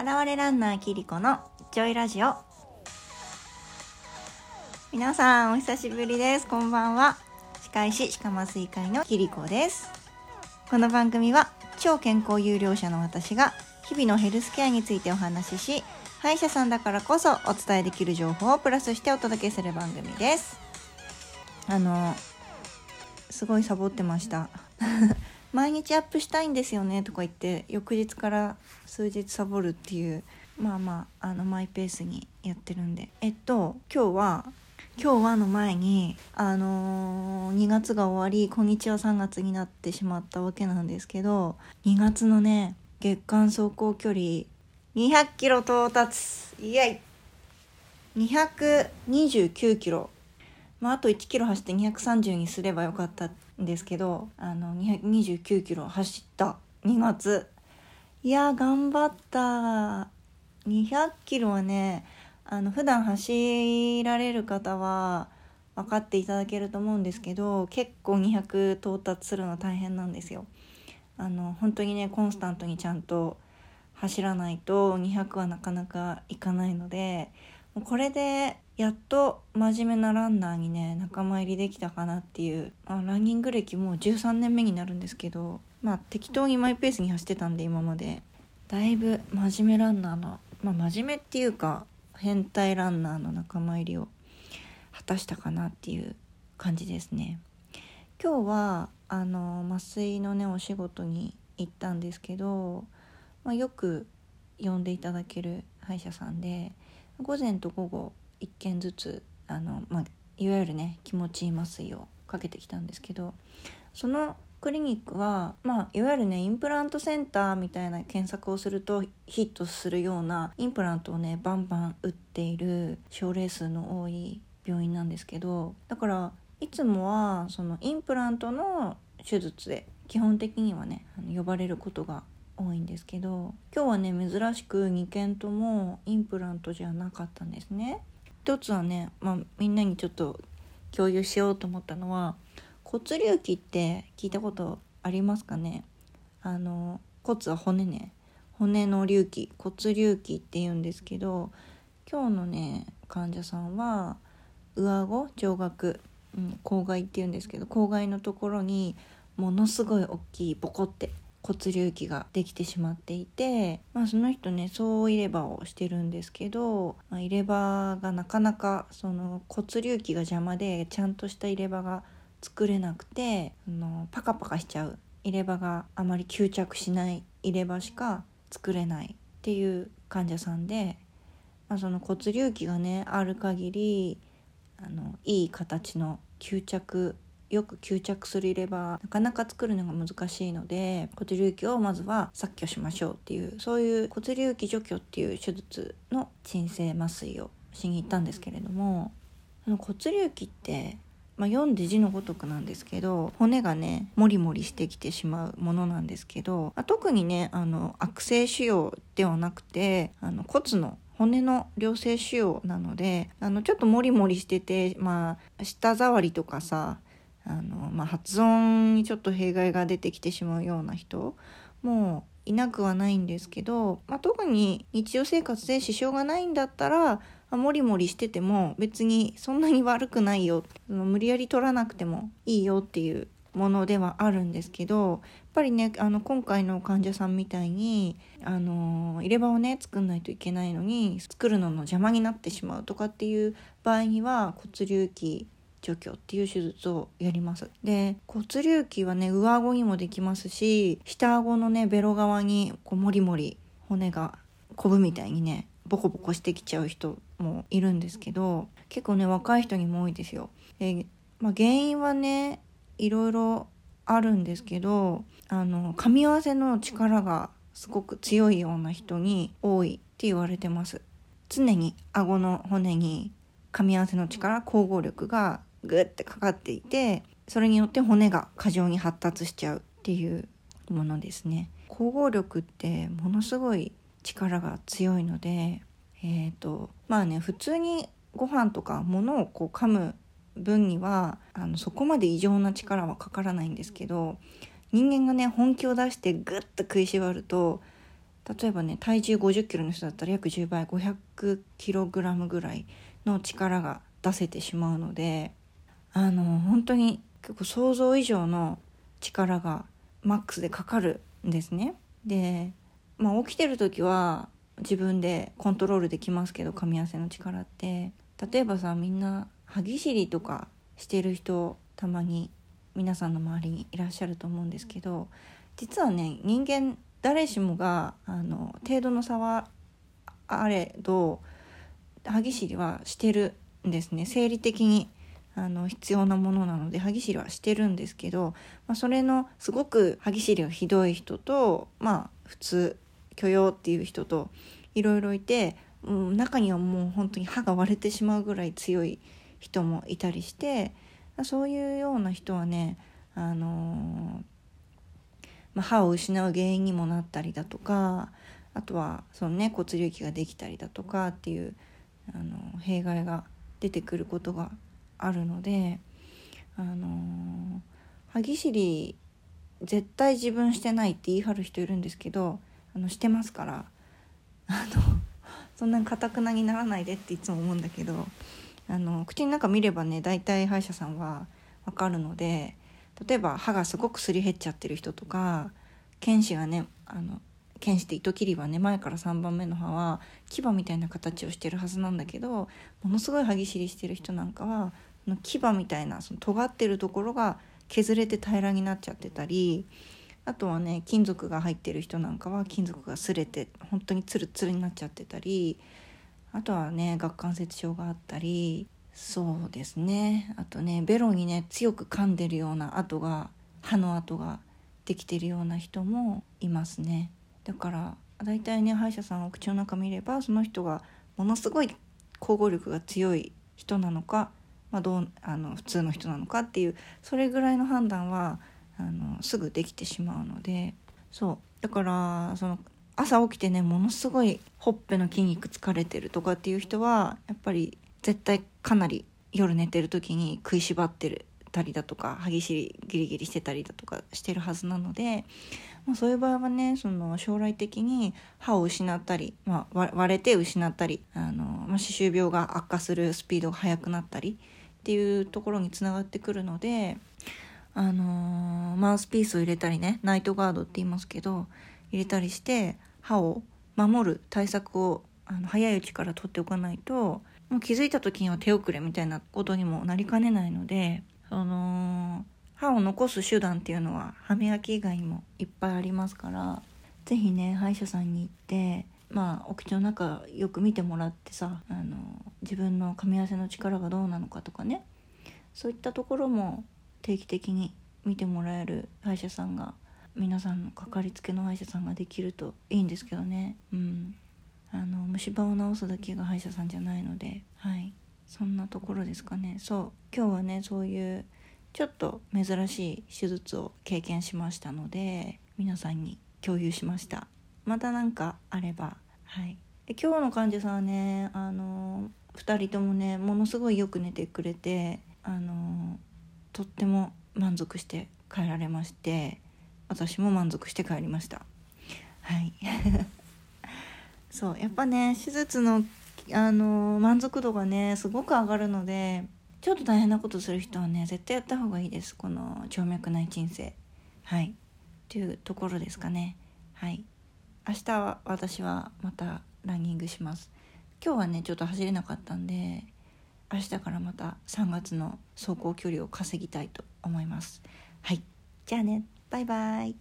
払われランナーキリコのジョイラジオ。皆さんお久しぶりです。こんばんは。歯科医師歯科麻酔会のキリコです。この番組は超健康有料者の私が日々のヘルスケアについてお話しし歯医者さんだからこそお伝えできる情報をプラスしてお届けする番組です。あのすごいサボってました。毎日アップしたいんですよねとか言って翌日から数日サボるっていうまあまああのマイペースにやってるんで。えっと今日は今日はの前にあのー、2月が終わりこんにちは3月になってしまったわけなんですけど2月のね月間走行距離200キロ到達。イエイ。229キロ。まあ、あと1キロ走って230にすればよかった。ですけどあの229キロ走った2月いや頑張った200キロはねあの普段走られる方は分かっていただけると思うんですけど結構200到達するの大変なんですよ。あの本当にねコンスタントにちゃんと走らないと200はなかなかいかないのでもうこれでやっと真面目なランナーにね仲間入りできたかなっていう、まあ、ランニング歴もう13年目になるんですけどまあ適当にマイペースに走ってたんで今まで。だいぶ真面目ランナーのまあ真面目っていうか変態ランナーの仲間入りを果たしたかなっていう感じですね。今日はあの麻酔のねお仕事に行ったんですけど、まあ、よく呼んでいただける歯医者さんで午前と午後1件ずつあの、まあ、いわゆるね気持ちいい麻酔をかけてきたんですけどそのクリニックは、まあ、いわゆるねインプラントセンターみたいな検索をするとヒットするようなインプラントをねバンバン打っている症例数の多い病院なんですけどだからいつもはそのインプラントの手術で基本的にはね呼ばれることが多いんですけど今日はね珍しく2件ともインプラントじゃなかったんですね。一つはね、まあ、みんなにちょっと共有しようと思ったのは骨隆起って聞いたことありますかね？あの骨は骨ね骨の隆起骨隆起って言うんですけど今日のね患者さんは上顎上顎、うん、口外って言うんですけど口外のところにものすごい大きいボコって骨隆起ができてしまっていて、まあ、その人ね総入れ歯をしてるんですけど、まあ、入れ歯がなかなかその骨隆起が邪魔でちゃんとした入れ歯が作れなくてあのパカパカしちゃう。入れ歯があまり吸着しない入れ歯しか作れないっていう患者さんで、まあ、その骨隆起がねある限りあのいい形の吸着よく吸着する入れ歯なかなか作るのが難しいので骨隆起をまずは削去しましょうっていうそういう骨隆起除去っていう手術の鎮静麻酔をしに行ったんですけれどもその骨隆起ってまあ、読んで字のごとくなんですけど骨がねモリモリしてきてしまうものなんですけど、まあ、特にねあの悪性腫瘍ではなくてあの骨の骨の良性腫瘍なのであのちょっとモリモリしててまあ舌触りとかさあの、まあ、発音にちょっと弊害が出てきてしまうような人もいなくはないんですけど、まあ、特に日常生活で支障がないんだったらモリモリしてても別にそんなに悪くないよ無理やり取らなくてもいいよっていうものではあるんですけどやっぱりねあの今回の患者さんみたいにあの入れ歯をね作んないといけないのに作るのの邪魔になってしまうとかっていう場合には骨隆起除去っていう手術をやりますで骨隆起はね上顎にもできますし下顎のねベロ側にこうモリモリ骨がこぶみたいにねボコボコしてきちゃう人もいるんですけど結構ね若い人にも多いですよ。えまあ、原因はねいろいろあるんですけどあの噛み合わせの力がすごく強いような人に多いって言われてます。常に顎の骨に噛み合わせの力咬合力がグッてかかっていてそれによって骨が過剰に発達しちゃうっていうものですね。咬合力ってものすごい力が強いのでえ、ー、とまあね普通にご飯とか物をこう噛む分にはあのそこまで異常な力はかからないんですけど人間がね本気を出してグッと食いしばると例えばね体重5 0キロの人だったら約10倍500キロぐらいの力が出せてしまうのであの本当に結構想像以上の力がマックスでかかるんですね。で、まあ、起きてる時は自分でコントロールできますけど噛み合わせの力って例えばさみんな歯ぎしりとかしてる人たまに皆さんの周りにいらっしゃると思うんですけど実はね人間誰しもがあの程度の差はあれど歯ぎしりはしてるんですね生理的にあの必要なものなので歯ぎしりはしてるんですけど、まあ、それのすごく歯ぎしりがひどい人とまあ普通許容っていう人といろいろいて、うん、中にはもう本当に歯が割れてしまうぐらい強い人もいたりしてそういうような人はねあのまあ、歯を失う原因にもなったりだとかあとはそのね骨隆起ができたりだとかっていうあの弊害が出てくることがあるのであの歯ぎしり絶対自分してないって言い張る人いるんですけどあのしてますからあの そんなにかたくなにならないでっていつも思うんだけどあの口の中見ればね大体歯医者さんは分かるので例えば歯がすごくすり減っちゃってる人とか剣士がねあの剣士って糸切りはね前から3番目の歯は牙みたいな形をしてるはずなんだけどものすごい歯ぎしりしてる人なんかはの牙みたいなその尖ってるところが削れて平らになっちゃってたりあとはね金属が入ってる人なんかは金属が擦れて本当にツルツルになっちゃってたりあとはね顎関節症があったりそうですね。あとねベロにね強く噛んでるような跡が歯の跡ができてるような人もいますね。だから大体ね歯医者さんお口の中見ればその人がものすごい交互力が強い人なのかまあ、どうあの普通の人なのかっていうそれぐらいの判断はあのすぐできてしまうのでそう。だからその朝起きてねものすごいほっぺの筋肉疲れてるとかっていう人はやっぱり絶対かなり夜寝てる時に食いしばってるたりだとか歯ぎしりギリギリしてたりだとかしてるはずなので、まあ、そういう場合はねその将来的に歯を失ったり、まあ、割れて失ったりあの、まあ、歯周病が悪化するスピードが速くなったりっていうところにつながってくるので、あのー、マウスピースを入れたりねナイトガードって言いますけど入れたりして歯を守る対策をあの早いうちから取っておかないともう気づいた時には手遅れみたいなことにもなりかねないのでその歯を残す手段っていうのは歯磨き以外にもいっぱいありますから是非ね歯医者さんに行ってまあお口の中よく見てもらってさあの自分の噛み合わせの力がどうなのかとかね。そういったところも定期的に見てもらえる歯医者さんが皆さんのかかりつけの歯医者さんができるといいんですけどね。うん。あの虫歯を治すだけが歯医者さんじゃないのではい。そんなところですかね。そう。今日はねそういうちょっと珍しい手術を経験しましたので皆さんに共有しました。また何かあれば。はい。で今日の患者さんはねあの2人ともねものすごいよく寝てくれてあのとっても満足して帰られまして私も満足して帰りました。はい。そうやっぱね手術のあの満足度がねすごく上がるのでちょっと大変なことする人はね絶対やった方がいいです。この静脈内鎮静。はい。というところですかね。はい。明日は私はまたランニングします。今日はねちょっと走れなかったんで明日からまた3月の走行距離を稼ぎたいと思います。はい。じゃあね。バイバイ。